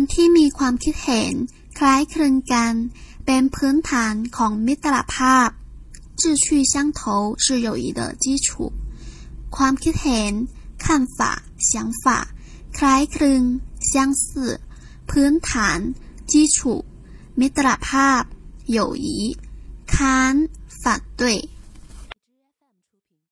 การที่มีความคิดเห็น คล้ายคลึงกัน เป็นพื้นฐานของมิตรภาพ志趣相投是友谊的基础ความคิดเห็น看法想法คล้ายคลึง相似พื้นฐาน基础มิตรภาพ友谊ค้าน反对